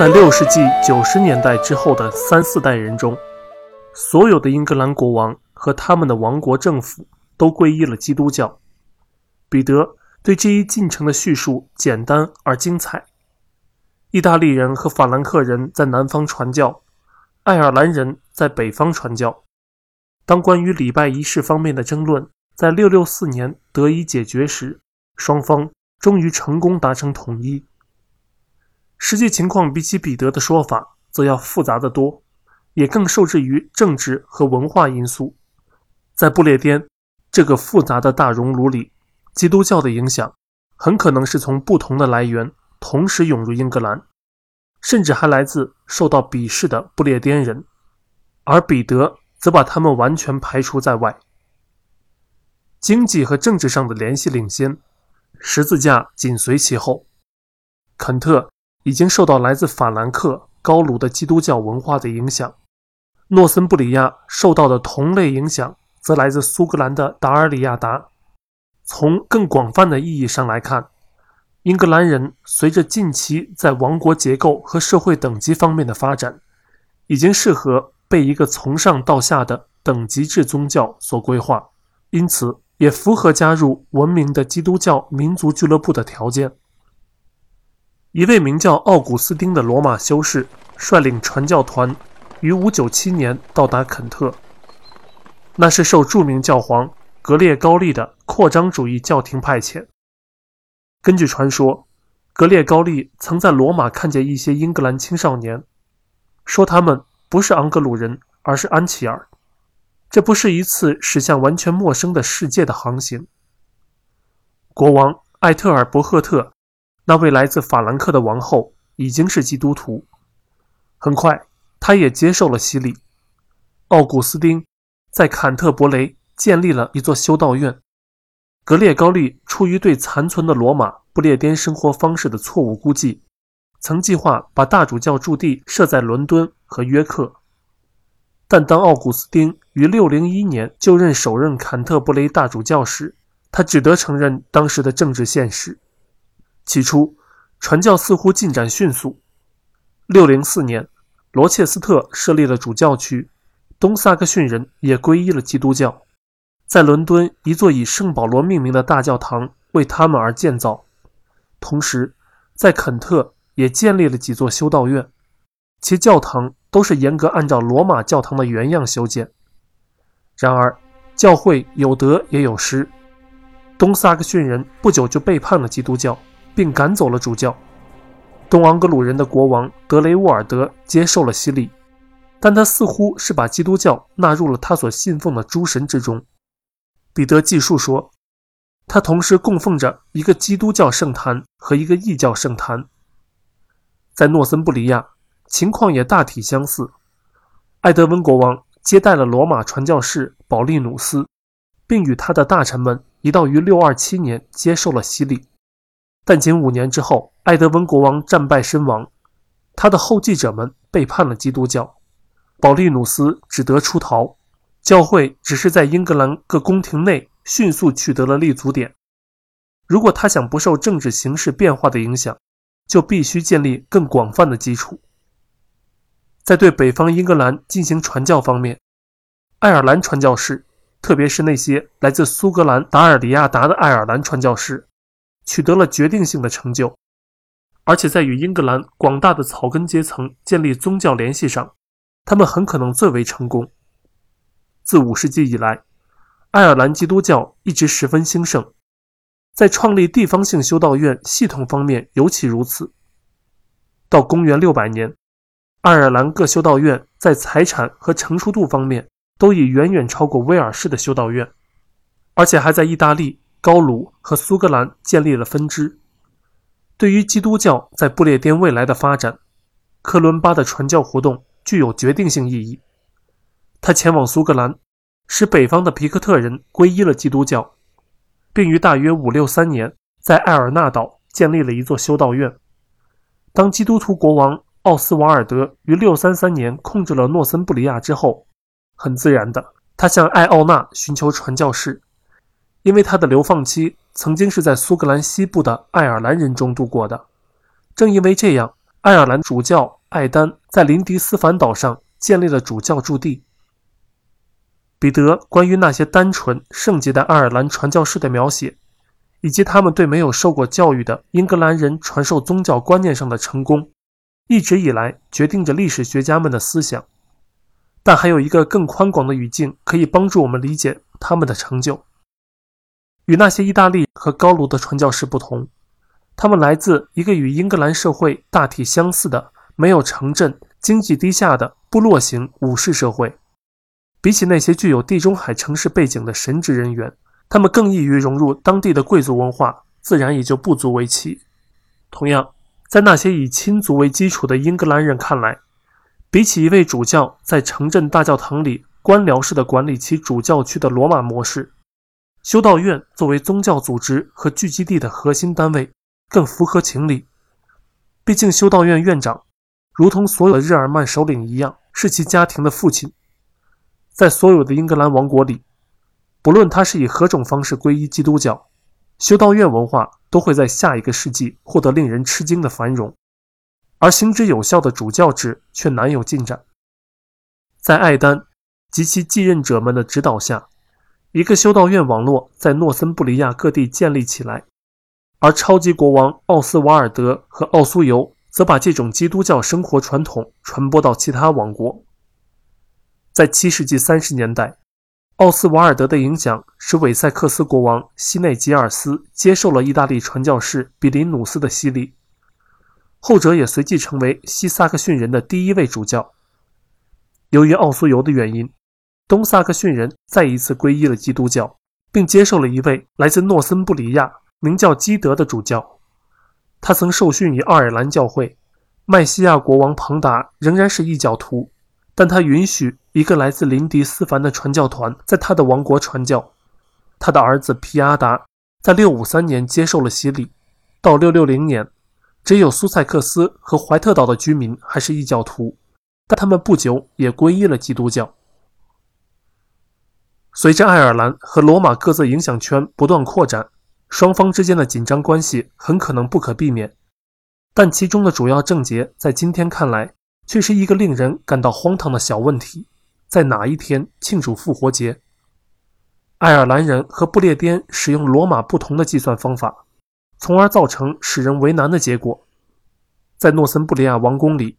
在六世纪九十年代之后的三四代人中，所有的英格兰国王和他们的王国政府都皈依了基督教。彼得对这一进程的叙述简单而精彩。意大利人和法兰克人在南方传教，爱尔兰人在北方传教。当关于礼拜仪式方面的争论在六六四年得以解决时，双方终于成功达成统一。实际情况比起彼得的说法则要复杂得多，也更受制于政治和文化因素。在不列颠这个复杂的大熔炉里，基督教的影响很可能是从不同的来源。同时涌入英格兰，甚至还来自受到鄙视的不列颠人，而彼得则把他们完全排除在外。经济和政治上的联系领先，十字架紧随其后。肯特已经受到来自法兰克、高卢的基督教文化的影响，诺森布里亚受到的同类影响则来自苏格兰的达尔里亚达。从更广泛的意义上来看。英格兰人随着近期在王国结构和社会等级方面的发展，已经适合被一个从上到下的等级制宗教所规划，因此也符合加入文明的基督教民族俱乐部的条件。一位名叫奥古斯丁的罗马修士率领传教团于597年到达肯特，那是受著名教皇格列高利的扩张主义教廷派遣。根据传说，格列高利曾在罗马看见一些英格兰青少年，说他们不是昂格鲁人，而是安琪尔。这不是一次驶向完全陌生的世界的航行。国王艾特尔伯赫特，那位来自法兰克的王后，已经是基督徒。很快，他也接受了洗礼。奥古斯丁在坎特伯雷建立了一座修道院。格列高利出于对残存的罗马不列颠生活方式的错误估计，曾计划把大主教驻地设在伦敦和约克。但当奥古斯丁于601年就任首任坎特伯雷大主教时，他只得承认当时的政治现实。起初，传教似乎进展迅速。604年，罗切斯特设立了主教区，东萨克逊人也皈依了基督教。在伦敦，一座以圣保罗命名的大教堂为他们而建造。同时，在肯特也建立了几座修道院，其教堂都是严格按照罗马教堂的原样修建。然而，教会有得也有失。东萨克逊人不久就背叛了基督教，并赶走了主教。东昂格鲁人的国王德雷沃尔德接受了洗礼，但他似乎是把基督教纳入了他所信奉的诸神之中。彼得记述说，他同时供奉着一个基督教圣坛和一个异教圣坛。在诺森布里亚，情况也大体相似。爱德温国王接待了罗马传教士保利努斯，并与他的大臣们一道于627年接受了洗礼。但仅五年之后，爱德温国王战败身亡，他的后继者们背叛了基督教，保利努斯只得出逃。教会只是在英格兰各宫廷内迅速取得了立足点。如果他想不受政治形势变化的影响，就必须建立更广泛的基础。在对北方英格兰进行传教方面，爱尔兰传教士，特别是那些来自苏格兰达尔里亚达的爱尔兰传教士，取得了决定性的成就，而且在与英格兰广大的草根阶层建立宗教联系上，他们很可能最为成功。自五世纪以来，爱尔兰基督教一直十分兴盛，在创立地方性修道院系统方面尤其如此。到公元六百年，爱尔兰各修道院在财产和成熟度方面都已远远超过威尔士的修道院，而且还在意大利、高卢和苏格兰建立了分支。对于基督教在不列颠未来的发展，科伦巴的传教活动具有决定性意义。他前往苏格兰，使北方的皮克特人皈依了基督教，并于大约五六三年在艾尔纳岛建立了一座修道院。当基督徒国王奥斯瓦尔德于六三三年控制了诺森布里亚之后，很自然的，他向艾奥纳寻求传教士，因为他的流放期曾经是在苏格兰西部的爱尔兰人中度过的。正因为这样，爱尔兰主教艾丹在林迪斯凡岛上建立了主教驻地。彼得关于那些单纯圣洁的爱尔兰传教士的描写，以及他们对没有受过教育的英格兰人传授宗教观念上的成功，一直以来决定着历史学家们的思想。但还有一个更宽广的语境可以帮助我们理解他们的成就。与那些意大利和高卢的传教士不同，他们来自一个与英格兰社会大体相似的、没有城镇、经济低下的部落型武士社会。比起那些具有地中海城市背景的神职人员，他们更易于融入当地的贵族文化，自然也就不足为奇。同样，在那些以亲族为基础的英格兰人看来，比起一位主教在城镇大教堂里官僚式的管理其主教区的罗马模式，修道院作为宗教组织和聚集地的核心单位更符合情理。毕竟，修道院院长如同所有的日耳曼首领一样，是其家庭的父亲。在所有的英格兰王国里，不论他是以何种方式皈依基督教，修道院文化都会在下一个世纪获得令人吃惊的繁荣，而行之有效的主教制却难有进展。在艾丹及其继任者们的指导下，一个修道院网络在诺森布里亚各地建立起来，而超级国王奥斯瓦尔德和奥苏尤则把这种基督教生活传统传播到其他王国。在七世纪三十年代，奥斯瓦尔德的影响使韦塞克斯国王西内吉尔斯接受了意大利传教士比林努斯的洗礼，后者也随即成为西萨克逊人的第一位主教。由于奥苏尤的原因，东萨克逊人再一次皈依了基督教，并接受了一位来自诺森布里亚、名叫基德的主教。他曾受训于爱尔兰教会。麦西亚国王庞达仍然是异教徒。但他允许一个来自林迪斯凡的传教团在他的王国传教。他的儿子皮阿达在653年接受了洗礼。到660年，只有苏塞克斯和怀特岛的居民还是异教徒，但他们不久也皈依了基督教。随着爱尔兰和罗马各自影响圈不断扩展，双方之间的紧张关系很可能不可避免。但其中的主要症结，在今天看来。却是一个令人感到荒唐的小问题：在哪一天庆祝复活节？爱尔兰人和不列颠使用罗马不同的计算方法，从而造成使人为难的结果。在诺森布里亚王宫里，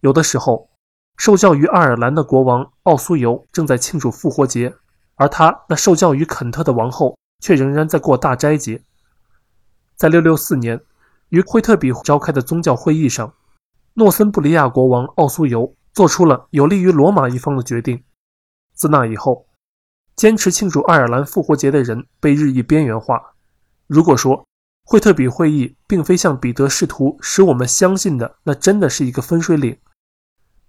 有的时候受教于爱尔兰的国王奥苏尤正在庆祝复活节，而他那受教于肯特的王后却仍然在过大斋节。在664年，于惠特比召开的宗教会议上。诺森布里亚国王奥苏尤做出了有利于罗马一方的决定。自那以后，坚持庆祝爱尔兰复活节的人被日益边缘化。如果说惠特比会议并非像彼得试图使我们相信的，那真的是一个分水岭。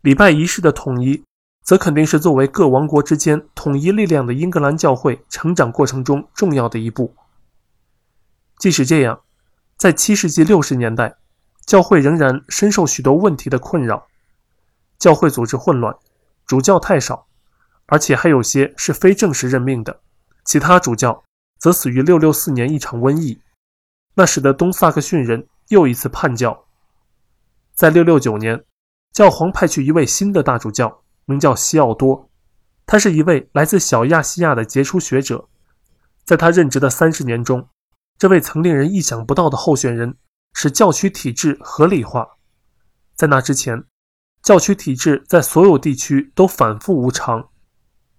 礼拜仪式的统一，则肯定是作为各王国之间统一力量的英格兰教会成长过程中重要的一步。即使这样，在七世纪六十年代。教会仍然深受许多问题的困扰，教会组织混乱，主教太少，而且还有些是非正式任命的。其他主教则死于664年一场瘟疫，那使得东萨克逊人又一次叛教。在669年，教皇派去一位新的大主教，名叫西奥多，他是一位来自小亚细亚的杰出学者。在他任职的三十年中，这位曾令人意想不到的候选人。使教区体制合理化。在那之前，教区体制在所有地区都反复无常，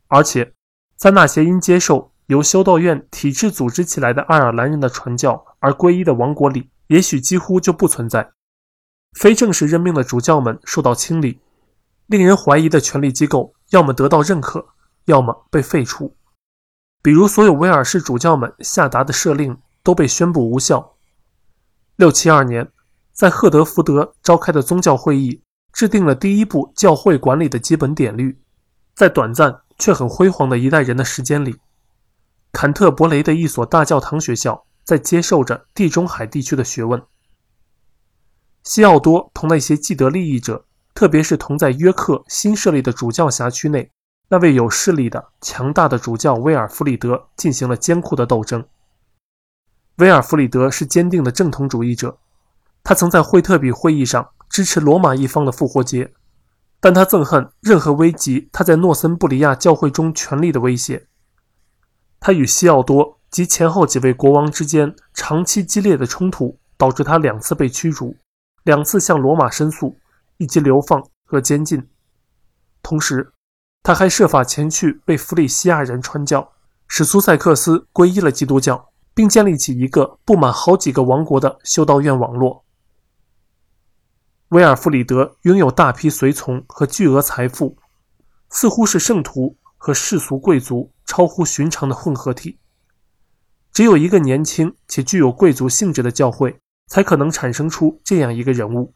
而且在那些因接受由修道院体制组织起来的爱尔兰人的传教而皈依的王国里，也许几乎就不存在。非正式任命的主教们受到清理，令人怀疑的权力机构要么得到认可，要么被废除。比如，所有威尔士主教们下达的赦令都被宣布无效。六七二年，在赫德福德召开的宗教会议制定了第一部教会管理的基本典律。在短暂却很辉煌的一代人的时间里，坎特伯雷的一所大教堂学校在接受着地中海地区的学问。西奥多同那些既得利益者，特别是同在约克新设立的主教辖区内那位有势力的强大的主教威尔弗里德进行了艰苦的斗争。威尔弗里德是坚定的正统主义者，他曾在惠特比会议上支持罗马一方的复活节，但他憎恨任何危及他在诺森布里亚教会中权力的威胁。他与西奥多及前后几位国王之间长期激烈的冲突，导致他两次被驱逐，两次向罗马申诉，以及流放和监禁。同时，他还设法前去为弗里西亚人传教，使苏塞克斯皈依了基督教，并建立起一个布满好几个王国的修道院网络。威尔弗里德拥有大批随从和巨额财富，似乎是圣徒和世俗贵族超乎寻常的混合体。只有一个年轻且具有贵族性质的教会，才可能产生出这样一个人物。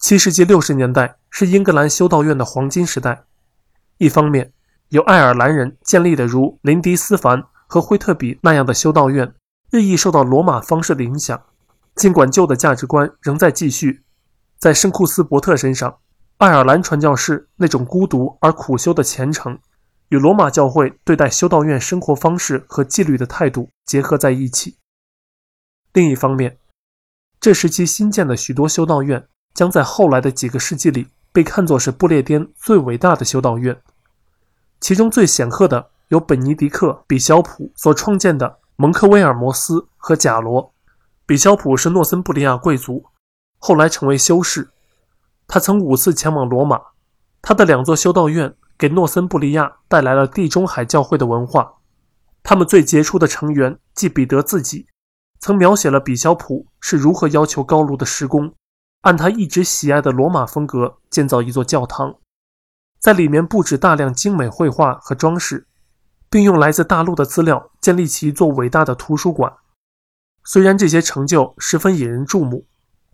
七世纪六十年代是英格兰修道院的黄金时代。一方面，由爱尔兰人建立的如林迪斯凡和惠特比那样的修道院，日益受到罗马方式的影响。尽管旧的价值观仍在继续，在圣库斯伯特身上，爱尔兰传教士那种孤独而苦修的虔诚，与罗马教会对待修道院生活方式和纪律的态度结合在一起。另一方面，这时期新建的许多修道院将在后来的几个世纪里被看作是不列颠最伟大的修道院，其中最显赫的有本尼迪克·比肖普所创建的蒙克威尔摩斯和贾罗。比肖普是诺森布利亚贵族，后来成为修士。他曾五次前往罗马。他的两座修道院给诺森布利亚带来了地中海教会的文化。他们最杰出的成员即彼得自己，曾描写了比肖普是如何要求高卢的施工，按他一直喜爱的罗马风格建造一座教堂，在里面布置大量精美绘画和装饰，并用来自大陆的资料建立起一座伟大的图书馆。虽然这些成就十分引人注目，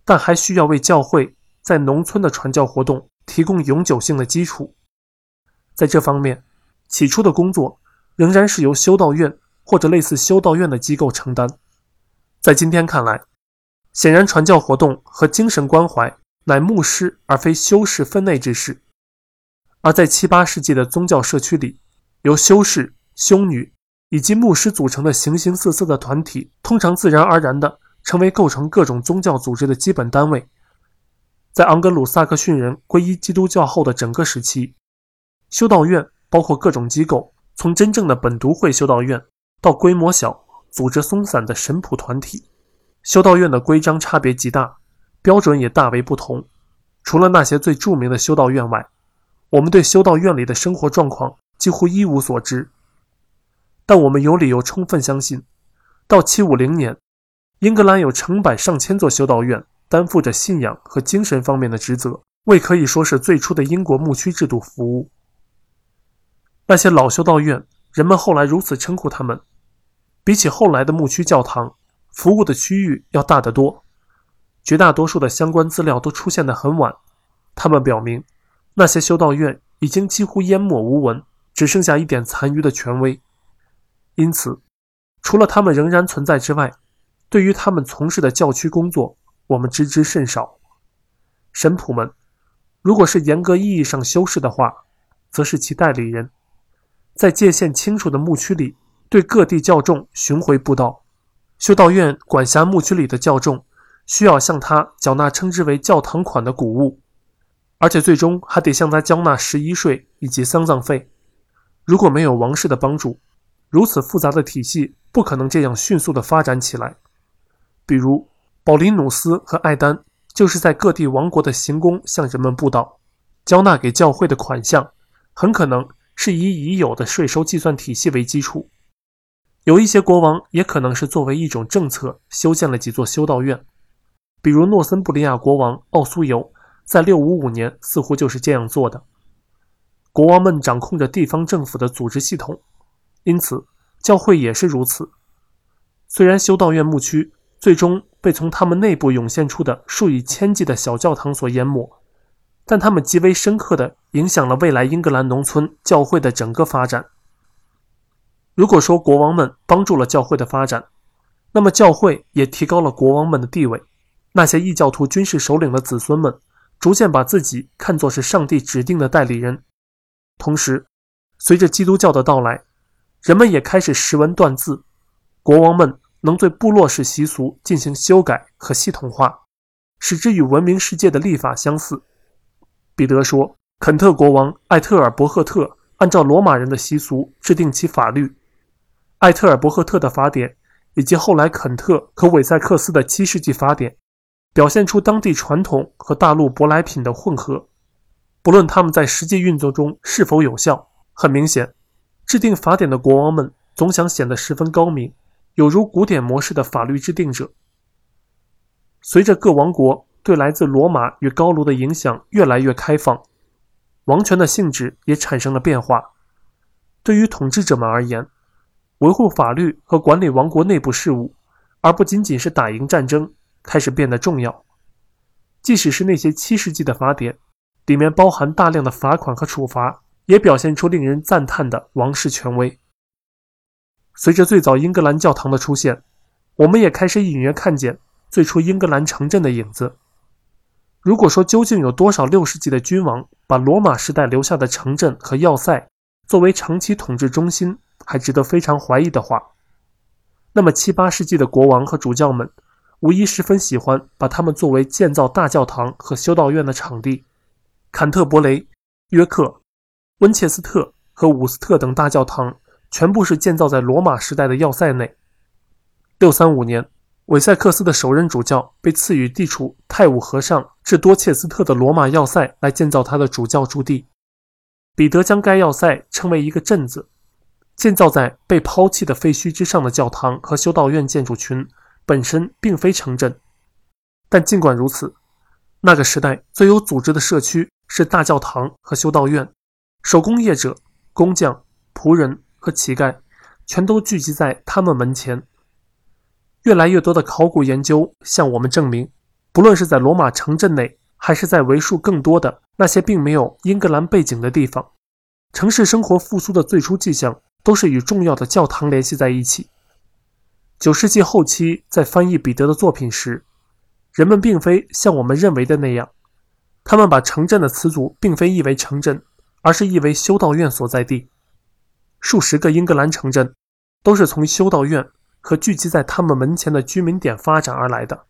但还需要为教会在农村的传教活动提供永久性的基础。在这方面，起初的工作仍然是由修道院或者类似修道院的机构承担。在今天看来，显然传教活动和精神关怀乃牧师而非修士分内之事。而在七八世纪的宗教社区里，由修士、修女。以及牧师组成的形形色色的团体，通常自然而然地成为构成各种宗教组织的基本单位。在昂格鲁萨克逊人皈依基督教后的整个时期，修道院包括各种机构，从真正的本笃会修道院到规模小、组织松散的神仆团体，修道院的规章差别极大，标准也大为不同。除了那些最著名的修道院外，我们对修道院里的生活状况几乎一无所知。但我们有理由充分相信，到750年，英格兰有成百上千座修道院担负着信仰和精神方面的职责，为可以说是最初的英国牧区制度服务。那些老修道院，人们后来如此称呼他们，比起后来的牧区教堂，服务的区域要大得多。绝大多数的相关资料都出现得很晚，他们表明，那些修道院已经几乎淹没无闻，只剩下一点残余的权威。因此，除了他们仍然存在之外，对于他们从事的教区工作，我们知之甚少。神仆们，如果是严格意义上修士的话，则是其代理人，在界限清楚的牧区里，对各地教众巡回布道。修道院管辖牧区里的教众，需要向他缴纳称之为教堂款的谷物，而且最终还得向他交纳十一税以及丧葬费。如果没有王室的帮助，如此复杂的体系不可能这样迅速地发展起来。比如，保林努斯和艾丹就是在各地王国的行宫向人们布道，交纳给教会的款项很可能是以已有的税收计算体系为基础。有一些国王也可能是作为一种政策修建了几座修道院，比如诺森布利亚国王奥苏尤在655年似乎就是这样做的。国王们掌控着地方政府的组织系统。因此，教会也是如此。虽然修道院牧区最终被从他们内部涌现出的数以千计的小教堂所淹没，但他们极为深刻地影响了未来英格兰农村教会的整个发展。如果说国王们帮助了教会的发展，那么教会也提高了国王们的地位。那些异教徒军事首领的子孙们逐渐把自己看作是上帝指定的代理人。同时，随着基督教的到来，人们也开始识文断字，国王们能对部落式习俗进行修改和系统化，使之与文明世界的立法相似。彼得说，肯特国王艾特尔伯赫特按照罗马人的习俗制定其法律，艾特尔伯赫特的法典以及后来肯特和韦塞克斯的七世纪法典，表现出当地传统和大陆舶来品的混合。不论他们在实际运作中是否有效，很明显，制定法典的国王们总想显得十分高明，有如古典模式的法律制定者。随着各王国对来自罗马与高卢的影响越来越开放，王权的性质也产生了变化。对于统治者们而言，维护法律和管理王国内部事务，而不仅仅是打赢战争，开始变得重要。即使是那些七世纪的法典。里面包含大量的罚款和处罚，也表现出令人赞叹的王室权威。随着最早英格兰教堂的出现，我们也开始隐约看见最初英格兰城镇的影子。如果说究竟有多少六世纪的君王把罗马时代留下的城镇和要塞作为长期统治中心，还值得非常怀疑的话，那么七八世纪的国王和主教们无疑十分喜欢把它们作为建造大教堂和修道院的场地。坎特伯雷、约克、温切斯特和伍斯特等大教堂全部是建造在罗马时代的要塞内。六三五年，韦塞克斯的首任主教被赐予地处泰晤河上至多切斯特的罗马要塞来建造他的主教驻地。彼得将该要塞称为一个镇子。建造在被抛弃的废墟之上的教堂和修道院建筑群本身并非城镇，但尽管如此，那个时代最有组织的社区。是大教堂和修道院，手工业者、工匠、仆人和乞丐，全都聚集在他们门前。越来越多的考古研究向我们证明，不论是在罗马城镇内，还是在为数更多的那些并没有英格兰背景的地方，城市生活复苏的最初迹象都是与重要的教堂联系在一起。九世纪后期，在翻译彼得的作品时，人们并非像我们认为的那样。他们把城镇的词组并非译为城镇，而是译为修道院所在地。数十个英格兰城镇都是从修道院和聚集在他们门前的居民点发展而来的。